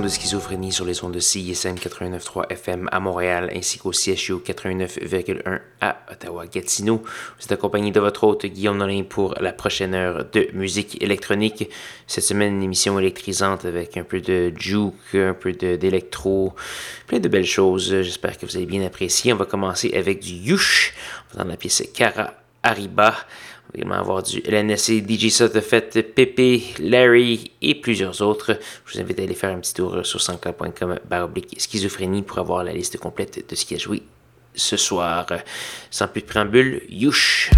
De schizophrénie sur les ondes de CISM 89.3 FM à Montréal ainsi qu'au CHU 89.1 à Ottawa-Gatineau. Vous êtes accompagné de votre hôte Guillaume Nolin pour la prochaine heure de musique électronique. Cette semaine, une émission électrisante avec un peu de juke, un peu d'électro, plein de belles choses. J'espère que vous allez bien apprécier. On va commencer avec du Yush dans la pièce Cara Arriba. Également avoir du LNSC, DJ Sotafet, Pepe, Larry et plusieurs autres. Je vous invite à aller faire un petit tour sur sanscloud.com baroblique schizophrénie pour avoir la liste complète de ce qui a joué ce soir. Sans plus de préambule, youch!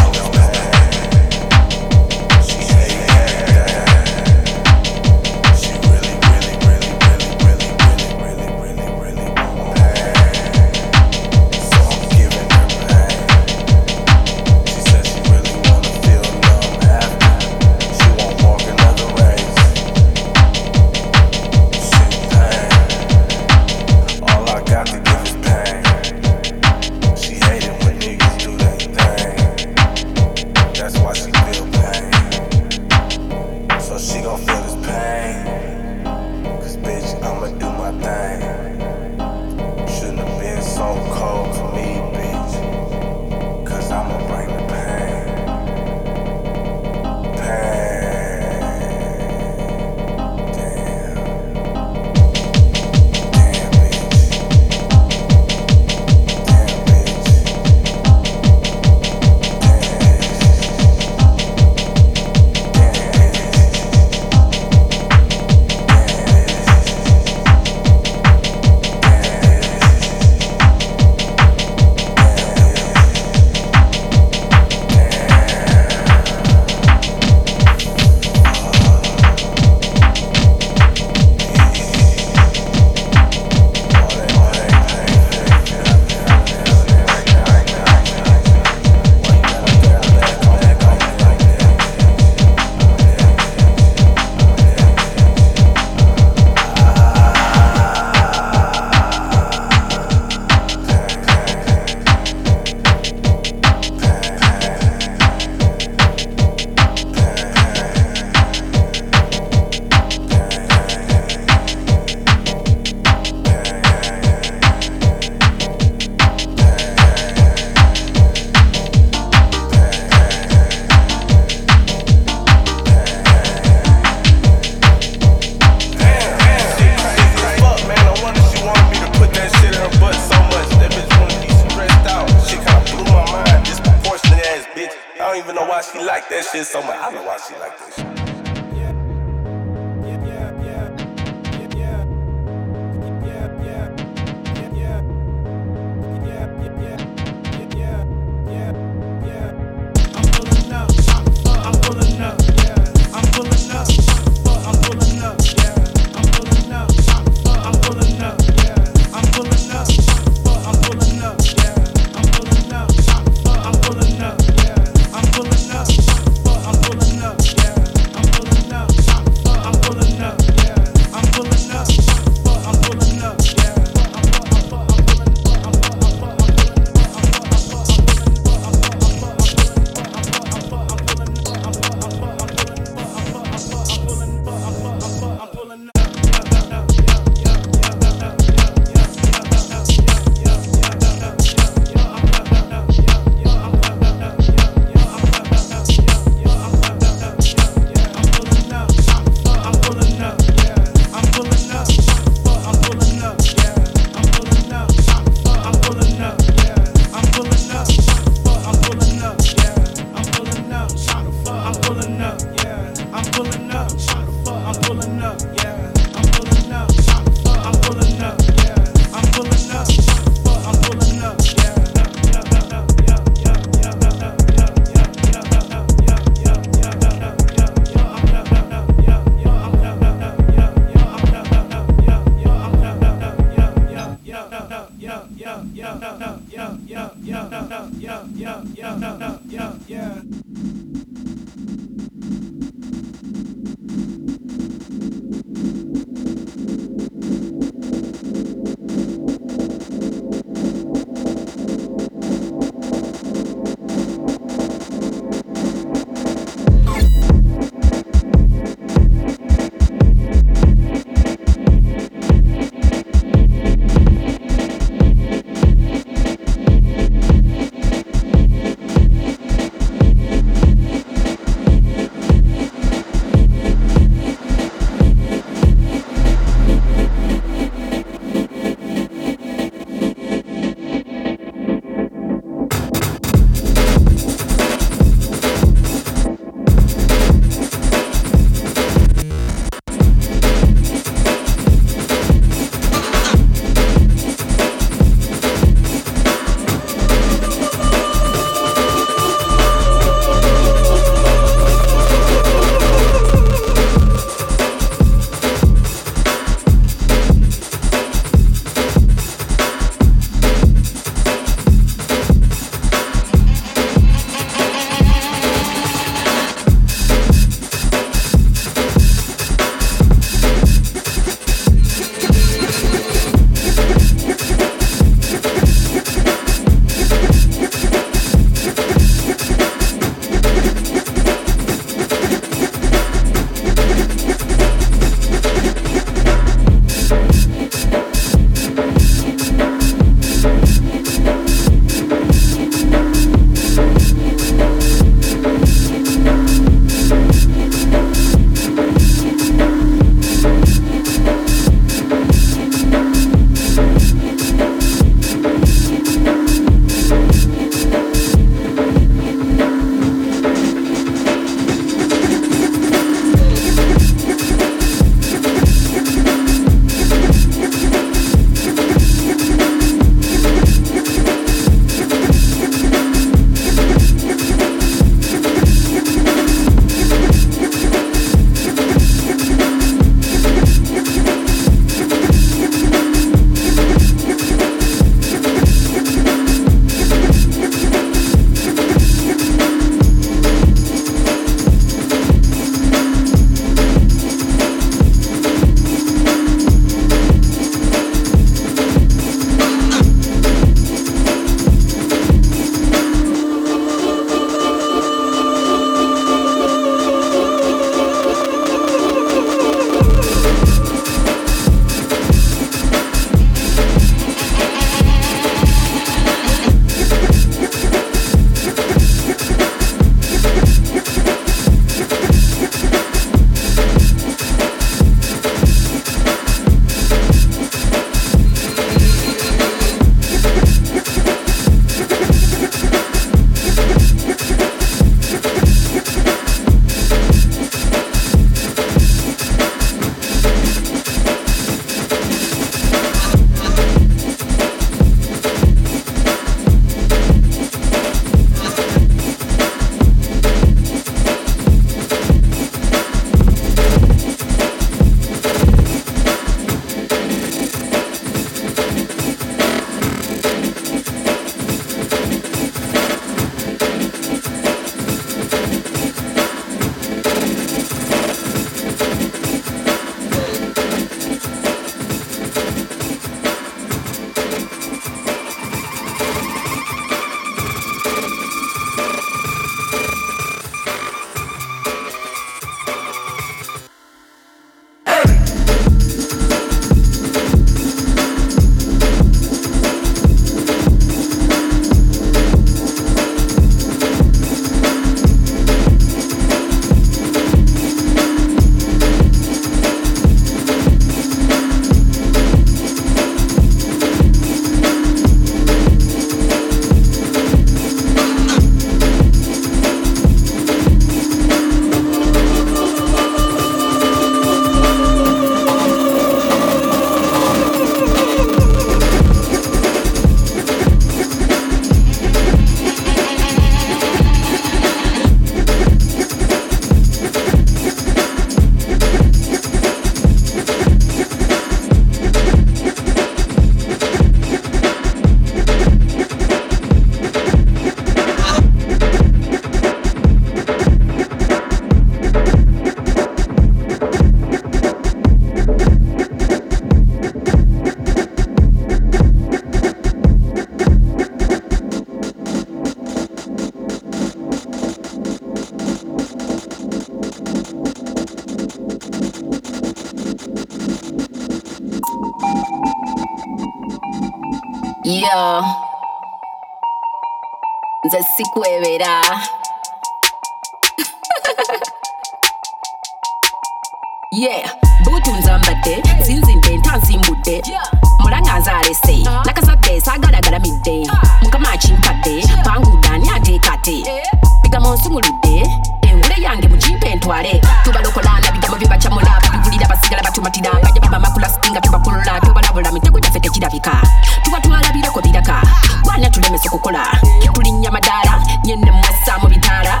Nsumuludde engule yange mugimpe ntwale tubalokolana bigambo bibacamula babibulira basigala batumatira. Bajja babamakula sitinga tubakulula tubalabula mitego gyaffe tekirabika. Tubatwala biroko biraka gwana tulemesa okukola tulinnya madaala nyenne mwassa mu bitaala.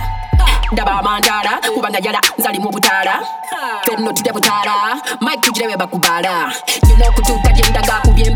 Ndaba amandaala kubanga jala nzalimu obutaala fenno tulya butaala mike tugirewe bakubaala. Nyina okutuuka gyendaga kubya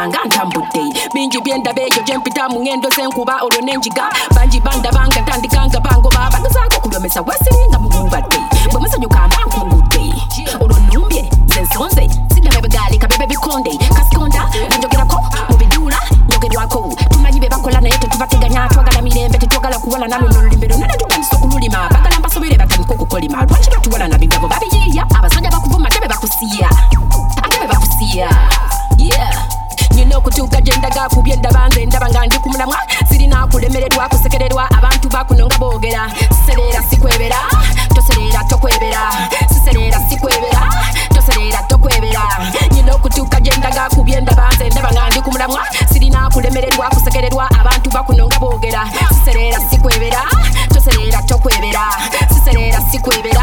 gwolabanga ntambudde bingi byendaba eyo gyempita mu ngendo z'enkuba olwo n'enjiga bangi bandabanga tandikanga bangoba bagezaako okulomesa wesiringa mububadde nga ndi ku mulamwa sirina kulemererwa kusekererwa abantu bakuno nga boogera. Sisereera sikwebera. Tosereera tokwebera. Sisereera sikwebera. Tosereera tokwebera. Nyina okutuuka gyendaga kubye ndaba nze ndaba nga ndi ku mulamwa. Sirina kulemererwa kusekererwa abantu bakuno nga boogera. Sisereera sikwebera. Tosereera tokwebera. Sisereera sikwebera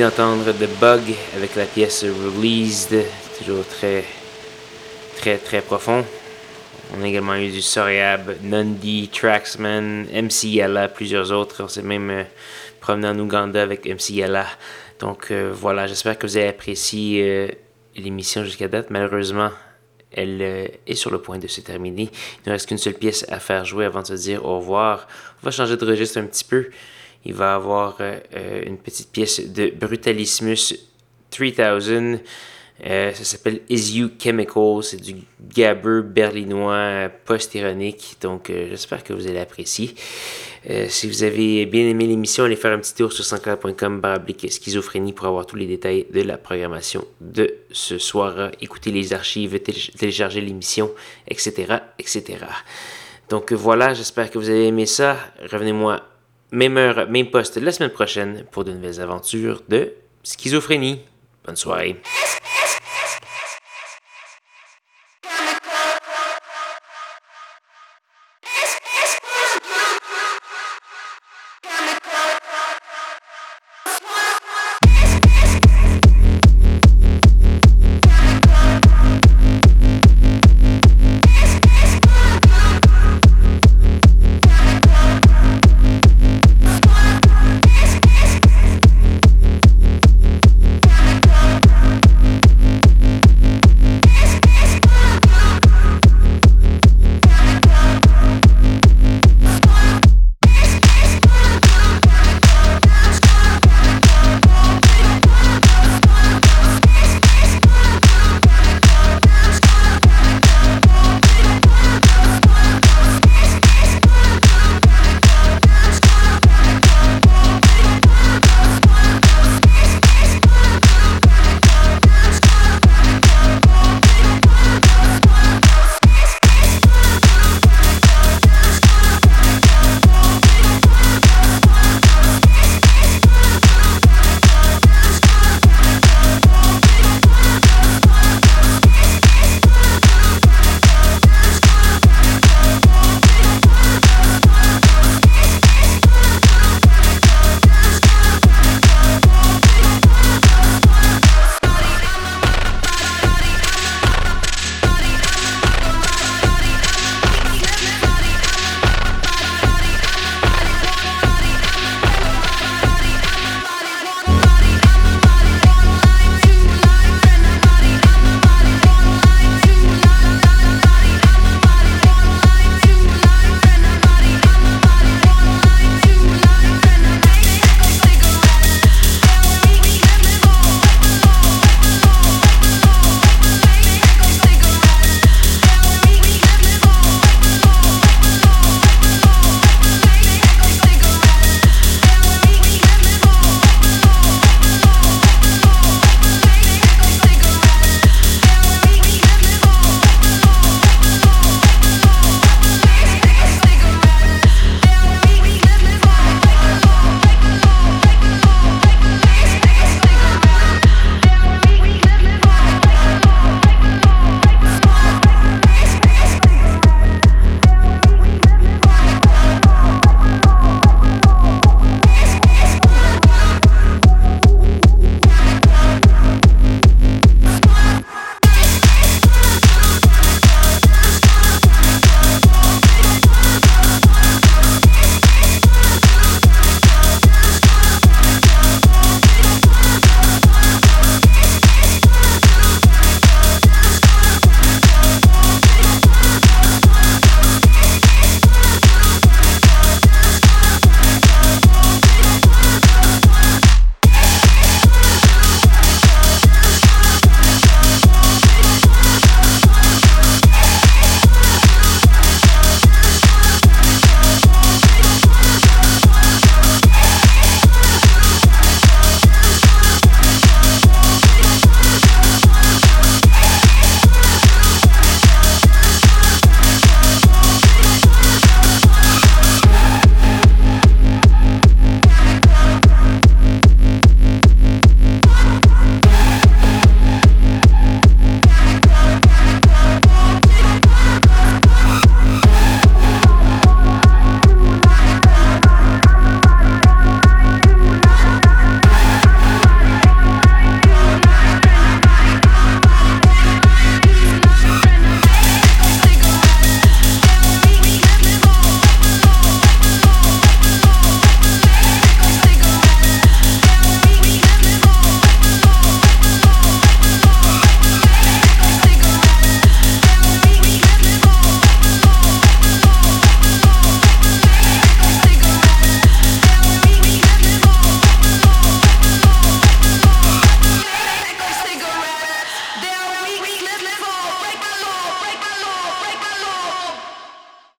venez d'entendre The Bug avec la pièce Released, toujours très, très, très profond. On a également eu du Soriab, Nundi, Traxman, MC Yala, plusieurs autres. On s'est même euh, promené en Ouganda avec MC Yala. Donc euh, voilà, j'espère que vous avez apprécié euh, l'émission jusqu'à date. Malheureusement, elle est sur le point de se terminer. Il ne reste qu'une seule pièce à faire jouer avant de se dire au revoir. On va changer de registre un petit peu. Il va avoir une petite pièce de Brutalismus 3000. Euh, ça s'appelle Is You Chemical. C'est du gabber berlinois euh, post-ironique. Donc, euh, j'espère que vous allez apprécier. si vous avez bien aimé l'émission, allez faire un petit tour sur 104.com baroblique schizophrénie pour avoir tous les détails de la programmation de ce soir. Écoutez les archives, télécharger l'émission, etc., etc. Donc voilà, j'espère que vous avez aimé ça. Revenez-moi même heure, même poste la semaine prochaine pour de nouvelles aventures de schizophrénie. Bonne soirée.